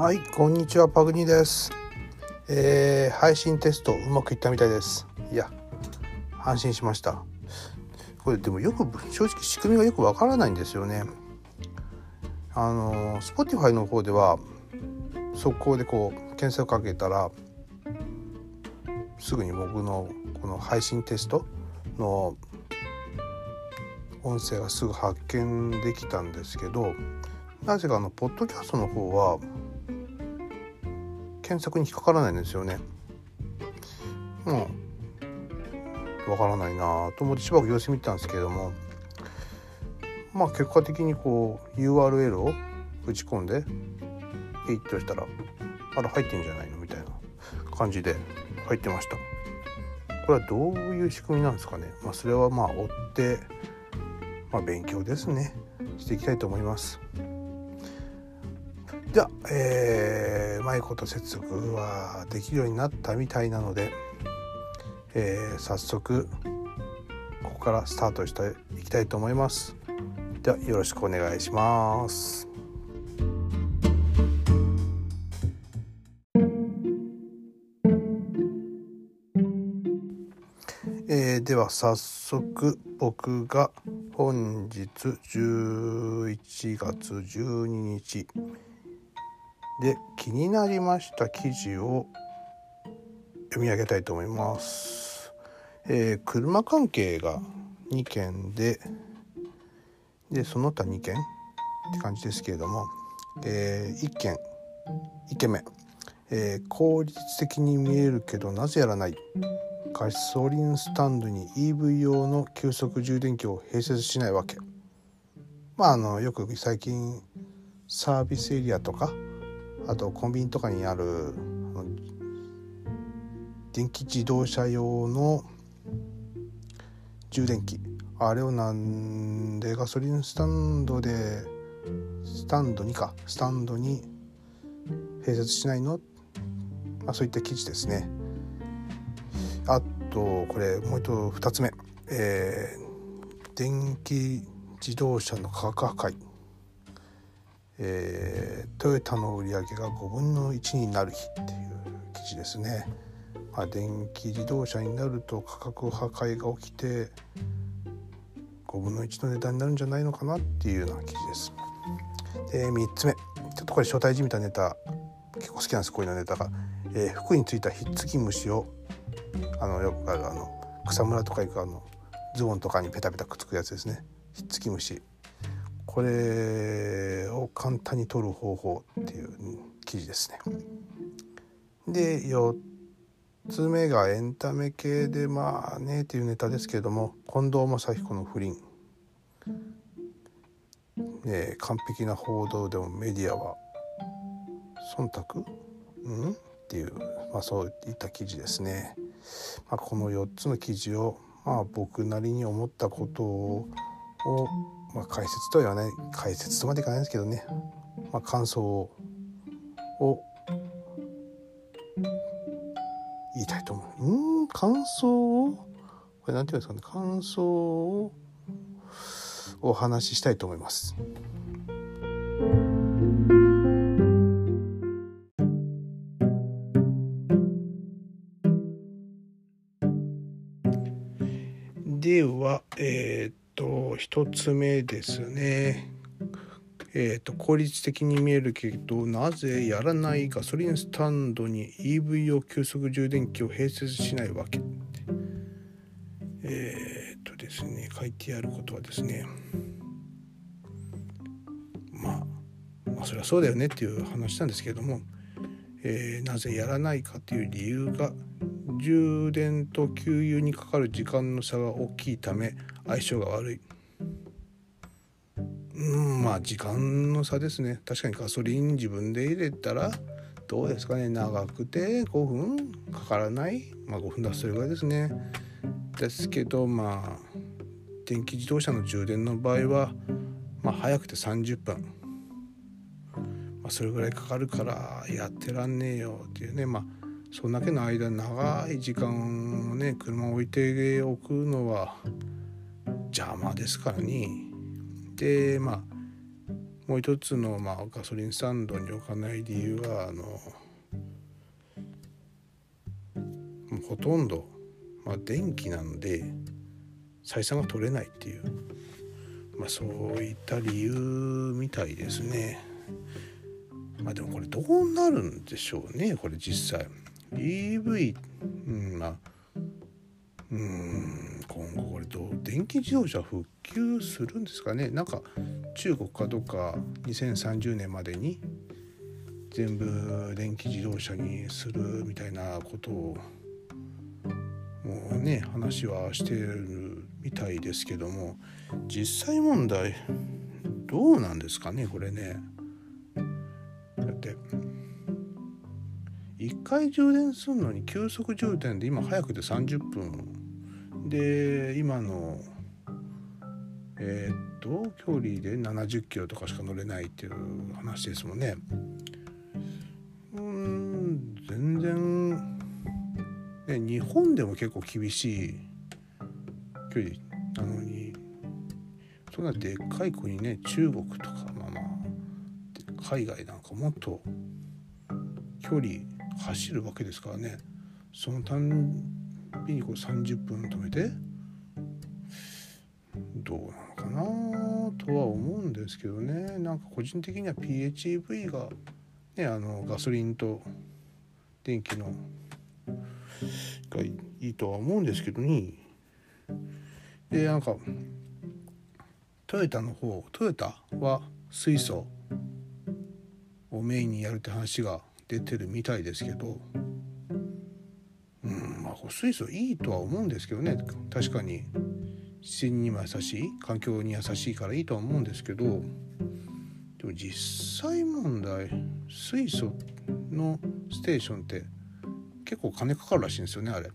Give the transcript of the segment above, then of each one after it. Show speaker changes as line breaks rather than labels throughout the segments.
はい、こんにちは、パグニーです。えー配信テストうまくいったみたいです。いや、安心しました。これでもよく正直仕組みがよくわからないんですよね。あの Spotify の方では速攻でこう検索かけたらすぐに僕のこの配信テストの音声がすぐ発見できたんですけどなぜかあのポッドキャストの方は検索に引っかからないんですよね。うん。わからないなと思ってしばらく様子見てたんですけれども。まあ結果的にこう URL を打ち込んでピッとしたらあら入ってんじゃないのみたいな感じで入ってました。これはどういう仕組みなんですかね。まあそれはまあ追ってまあ勉強ですね。していきたいと思います。じゃあ、えー、うまいこと接続はできるようになったみたいなので、えー早速ここからスタートしていきたいと思います。ではよろしくお願いします。えーでは早速僕が本日11月12日で気になりました記事を読み上げたいと思います。えー車関係が2件ででその他2件って感じですけれども、え1件1件目、えー効率的に見えるけどなぜやらない。ガソリンスタンドに EV 用の急速充電器を併設しないわけ。まああのよく最近サービスエリアとかあとコンビニとかにある電気自動車用の充電器。あれをなんでガソリンスタンドでスタンドにかスタンドに併設しないの、まあ、そういった記事ですね。あとこれもう一度2つ目、えー電気自動車の価格破壊。えートヨタの売り上げが5分の1になる日っていう記事ですね。まあ、電気自動車になると価格破壊が起きて5分の1の値段になるんじゃないのかなっていうような記事です。で3つ目。ちょっとこれ招待じみたネタ。結構好きなんですこういうのネタが、えー服についたひっつき虫をあのよくあるあの草むらとか行くあのズボンとかにペタペタくっつくやつですね。ひっつき虫。これを簡単に取る方法っていう記事ですね。で4つ目がエンタメ系でまあねっていうネタですけれども近藤正彦の不倫、え完璧な報道でもメディアは忖度？うん？っていう、まあ、そういった記事ですね。まあ、この4つの記事を、まあ、僕なりに思ったことをまあ、解説とは言わない解説とまでいかないですけどね、まあ、感想を言いたいと思う。うん感想をこれなんて言うんですかね感想をお話ししたいと思います。1つ目ですね。えーと、効率的に見えるけどなぜやらないガソリンスタンドに EV 用急速充電器を併設しないわけえっ、ー、とですね書いてあることはですねまあ、まあそりゃそうだよねっていう話なんですけれども、えー、なぜやらないかという理由が充電と給油にかかる時間の差が大きいため相性が悪い。うんまあ時間の差ですね。確かにガソリン自分で入れたらどうですかね。長くて5分かからない。まあ5分だとそれぐらいですね。ですけどまあ電気自動車の充電の場合はまあ早くて30分。まあそれぐらいかかるからやってらんねえよっていうね。まあそんだけの間長い時間をね車を置いておくのは邪魔ですからね。でまあもう一つの、まあ、ガソリンスタンドに置かない理由はあのほとんど、まあ、電気なので採算が取れないっていう、まあ、そういった理由みたいですね。まあでもこれどうなるんでしょうねこれ実際 EV うんまあうんれど電気自動車復旧するんですかねなんか中国かどっか2030年までに全部電気自動車にするみたいなことをもうね話はしてるみたいですけども実際問題どうなんですかねこれね。だって1回充電するのに急速充電で今早くて30分で今のえー、っと距離で70キロとかしか乗れないっていう話ですもんね。うん全然、ね、日本でも結構厳しい距離なのにそんなでっかい国ね中国とかまあまあ海外なんかもっと距離走るわけですからねそのたにこう30分止めてどうなのかなとは思うんですけどね。なんか個人的には PHEV が、ね、あのガソリンと電気のがいいとは思うんですけどにでなんかトヨタの方トヨタは水素をメインにやるって話が出てるみたいですけど水素いいとは思うんですけどね。確かに。自然にも優しい。環境に優しいからいいとは思うんですけど。でも実際問題水素のステーションって結構金かかるらしいんですよねあれ。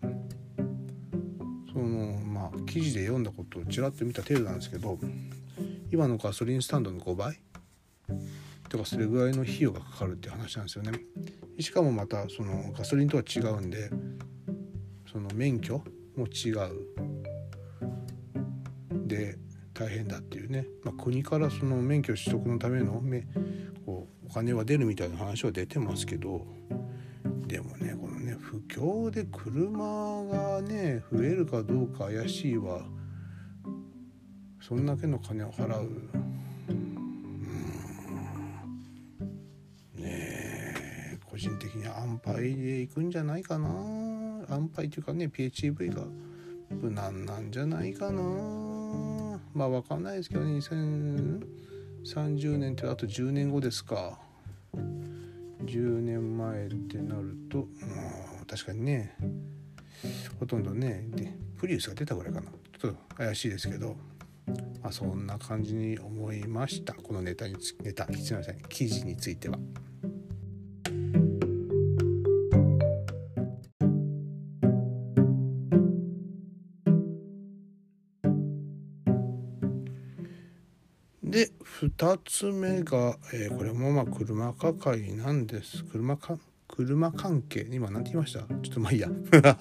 そのまあ記事で読んだことをちらっと見た程度なんですけど。今のガソリンスタンドの5倍。とかそれぐらいの費用がかかるって話なんですよね。しかもまたそのガソリンとは違うんでその免許も違う。で大変だっていうね、まあ、国からその免許取得のためのこうお金は出るみたいな話は出てますけどでもねこのね不況で車がね増えるかどうか怪しいわ。そんだけの金を払う。ね個人的に安牌でいくんじゃないかな。安牌というかね PHEV が無難なんじゃないかな。まあ分かんないですけどね2030年ってあと10年後ですか。10年前ってなると、うん、確かにねほとんどねでプリウスが出たぐらいかな。ちょっと怪しいですけどまあそんな感じに思いました。このネタにつネタすいません記事については。で2つ目が、えー、これもまあ車価格なんです。車か車関係。今何て言いました？ちょっとまあいいや。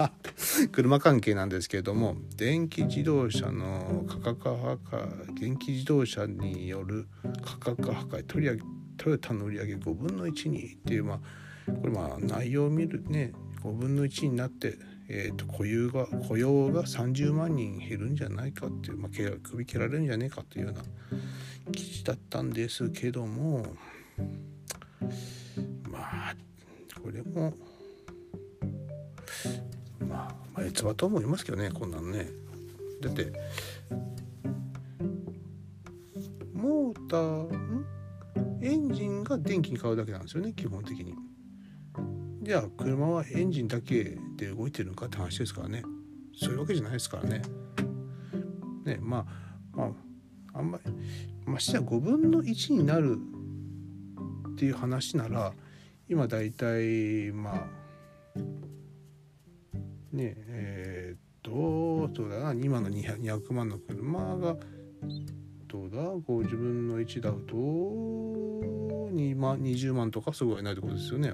車関係なんですけれども電気自動車の価格破壊電気自動車による価格破壊トリトヨタの売り上げ5分の1にっていうまあこれまあ内容を見るね5分の1になってえーと、雇用が雇用が30万人減るんじゃないかっていう、まあ、首切られるんじゃねえかというような記事だったんですけどもまあこれもまあまあつばと思いますけどねこんなのねだってモーターエンジンが電気に変わるだけなんですよね基本的に。じゃあ車はエンジンだけで動いてるのかって話ですからねそういうわけじゃないですからね。ねまあまああんまりましてや5分の1になるっていう話なら今だいたいまあねえー、っとそうだな今の 200, 200万の車がどうだ？50分の1だと2万20万とかすごいないってことですよね。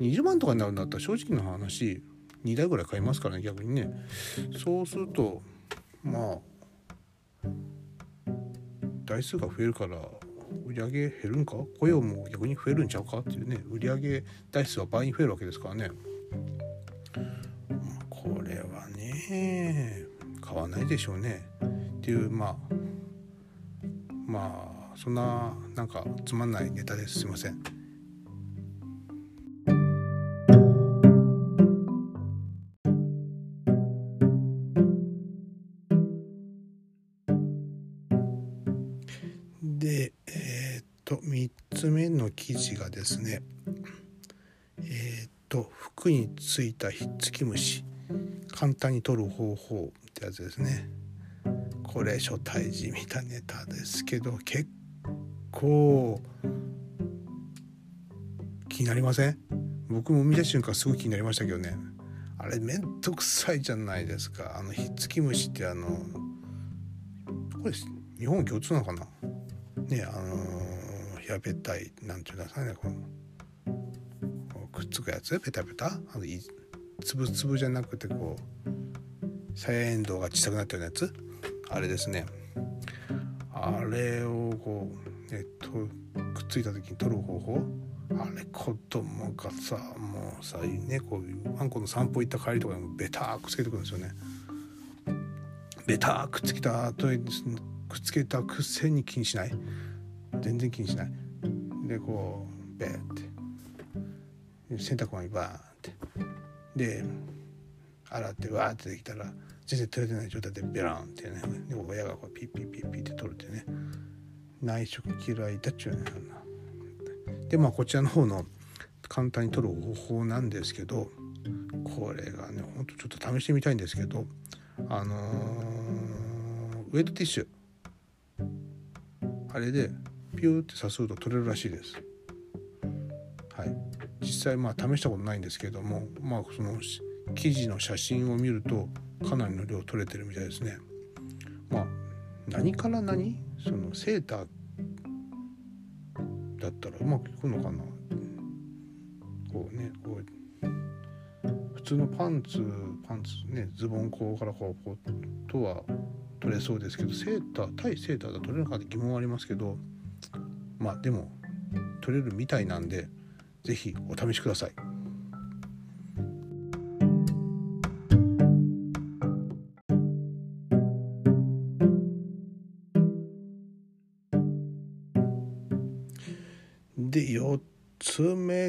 20万とかになるんだったら正直な話2台ぐらい買いますからね逆にね。そうするとまあ台数が増えるから売上減るんか？雇用も逆に増えるんちゃうか？っていうね売上台数は倍に増えるわけですからね。これはね買わないでしょうね。っていうまあまあそんななんかつまんないネタです。すいません。でえー、っと3つ目の記事がですねえー、っと服についたひっつき虫簡単に取る方法ってやつですね。これ初対じみたネタですけど結構気になりません？僕も見た瞬間すごい気になりましたけどね。あれめんどくさいじゃないですか。あのひっつき虫ってあのこれ日本共通なのかな？ねあのー、平べったいなんていうんですかねこのくっつくやつペタペタ？あのつぶつぶじゃなくてこうサヤエンドウが小さくなったようなやつ？あれですね。あれをこうえっとくっついた時に取る方法？あれ子供がさもうさね。こういうあんこの散歩行った帰りとかにもベターくっつけてくるんですよね。ベターくっつけた後にくっつけたくせに気にしない。全然気にしない。でこうベーって。洗濯物にバーンって。で洗ってわーってできたら全然取れてない状態でベランってね。で親がこうピッピッピッピッって取るってね。内職嫌いだっちゅうねでまあこちらの方の簡単に取る方法なんですけどこれがねほんとちょっと試してみたいんですけどあのー、ウェットティッシュ。あれでピューってさすと取れるらしいです。はい、実際まあ試したことないんですけどもまあその記事の写真を見るとかなりの量取れてるみたいですね。まあ何から何？そのセーターだったらうまくいくのかな？こうねこう普通のパンツパンツねズボンこうからこうとは取れそうですけどセーター対セーターだと取れなかった疑問はありますけどまあでも取れるみたいなんで是非お試しください。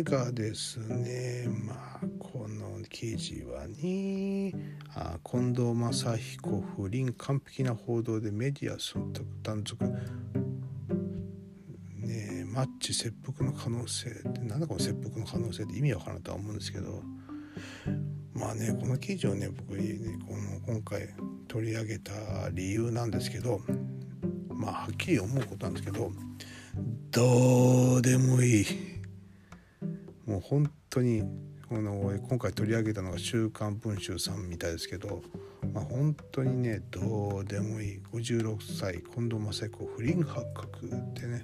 がですねまあこの記事はにあ近藤正彦不倫完璧な報道でメディア忖度断続ねマッチ切腹の可能性ってなんだこの切腹の可能性って意味わからんとは思うんですけどまあねこの記事をね僕ねこの今回取り上げた理由なんですけどまあはっきり思うことなんですけどどうでもいい。もう本当にこの今回取り上げたのが「週刊文春」さんみたいですけど、まあ、本当にねどうでもいい。56歳近藤正彦不倫発覚ってね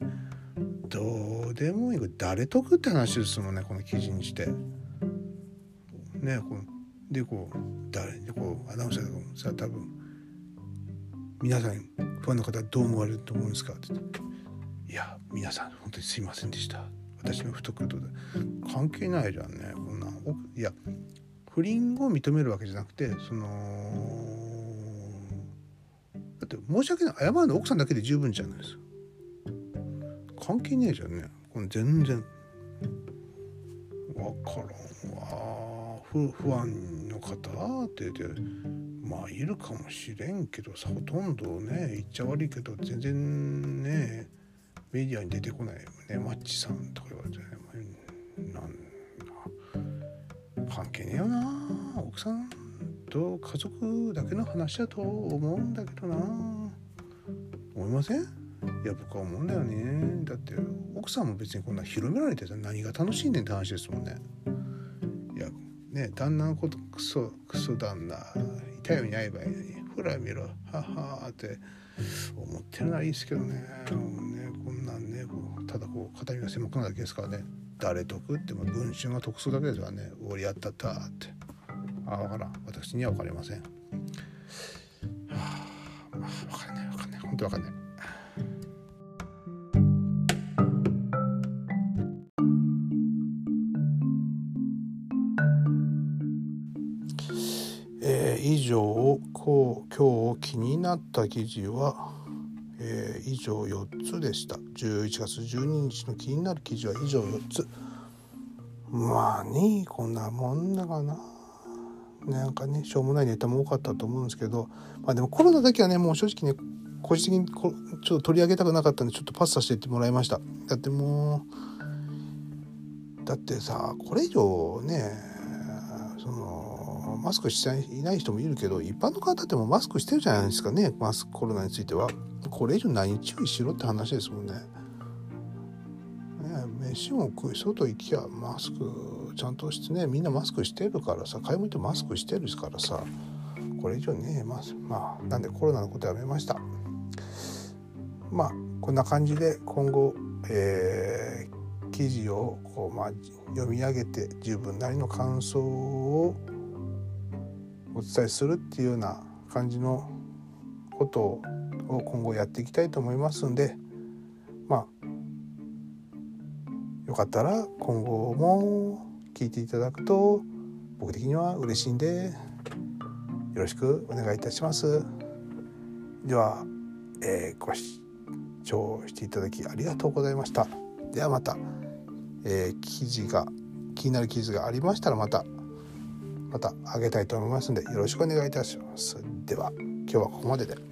どうでもいい。誰得って話ですもんねこの記事にして。ねこうでこう誰でこうアナウンサーでさあ多分皆さんファンの方どう思われると思うんですかって言って「いや皆さん本当にすいませんでした」私の不得意で。関係ないじゃんね。こんないや不倫を認めるわけじゃなくてそのだって申し訳ない。謝るの奥さんだけで十分じゃないですか。関係ねえじゃんね。これ全然。分からんわ。不不安の方って言ってまあいるかもしれんけどさほとんどね言っちゃ悪いけど全然ねえ。メディアに出てこないよね。マッチさんとか言われて、ね、なん関係ねえよな。奥さんと家族だけの話だと思うんだけどな。思いません？いや僕は思うんだよね。だって奥さんも別にこんな広められてた何が楽しいねんって話ですもんね。いやね旦那のことクソクソ旦那痛い目に遭えばいいのに。ぐらい見ろははって思ってるならいいですけどね。ねこんなんねこうただこう肩身が狭くなるだけですからね。誰得っても文春が得するだけですからね。俺やったったって。あ分からん。私には分かりません。はあまあ分かんない分かんない。本当分かんない。今日気になった記事は、えー、以上4つでした。11月12日の気になる記事は以上4つ。まあねこんなもんだかな。なんかねしょうもないネタも多かったと思うんですけど。まあでもコロナだけはねもう正直ね個人的にこちょっと取り上げたくなかったんでちょっとパスさせてってもらいました。だってもうだってさこれ以上ねそのマスクしていない人もいるけど一般の方ってもマスクしてるじゃないですかねマスクコロナについてはこれ以上何注意しろって話ですもんね。ね飯も食い外行きゃマスクちゃんとしてねみんなマスクしてるからさ買い物行ってマスクしてるからさこれ以上ねまあ、まあ、なんでコロナのことやめました。まあこんな感じで今後、えー、記事をこう、まあ、読み上げて自分なりの感想をお伝えするっていうような感じのことを今後やっていきたいと思いますんでまあよかったら今後も聞いていただくと僕的には嬉しいんでよろしくお願いいたします。では、えー、ご視聴していただきありがとうございました。ではまた、えー、記事が気になる記事がありましたらまたまた上げたいと思いますのでよろしくお願いいたします。では今日はここまでで。